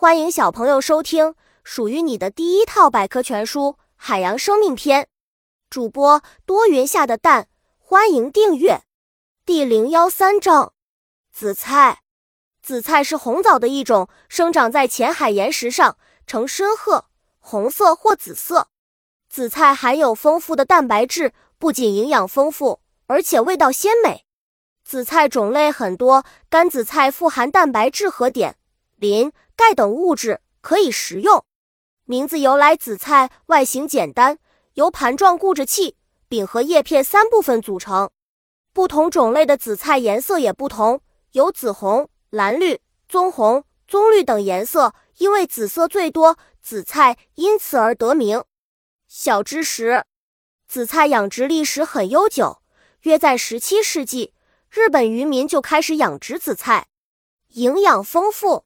欢迎小朋友收听属于你的第一套百科全书《海洋生命篇》。主播多云下的蛋，欢迎订阅。第零幺三章：紫菜。紫菜是红藻的一种，生长在浅海岩石上，呈深褐、红色或紫色。紫菜含有丰富的蛋白质，不仅营养丰富，而且味道鲜美。紫菜种类很多，干紫菜富含蛋白质和碘、磷。钙等物质可以食用。名字由来，紫菜外形简单，由盘状固质器、柄和叶片三部分组成。不同种类的紫菜颜色也不同，有紫红、蓝绿、棕红、棕绿等颜色。因为紫色最多，紫菜因此而得名。小知识：紫菜养殖历史很悠久，约在十七世纪，日本渔民就开始养殖紫菜，营养丰富。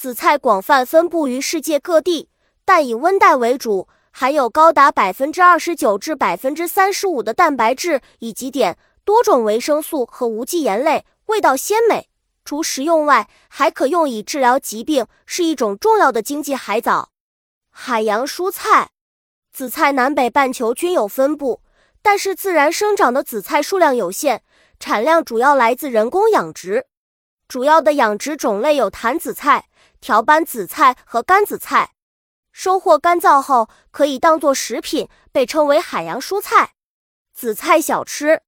紫菜广泛分布于世界各地，但以温带为主，含有高达百分之二十九至百分之三十五的蛋白质以及碘、多种维生素和无机盐类，味道鲜美。除食用外，还可用以治疗疾病，是一种重要的经济海藻。海洋蔬菜，紫菜南北半球均有分布，但是自然生长的紫菜数量有限，产量主要来自人工养殖。主要的养殖种类有坛紫菜。条斑紫菜和干紫菜，收获干燥后可以当做食品，被称为海洋蔬菜。紫菜小吃，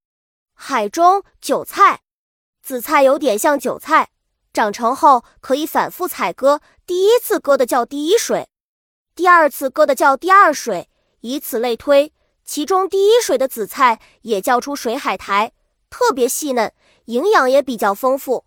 海中韭菜。紫菜有点像韭菜，长成后可以反复采割。第一次割的叫第一水，第二次割的叫第二水，以此类推。其中第一水的紫菜也叫出水海苔，特别细嫩，营养也比较丰富，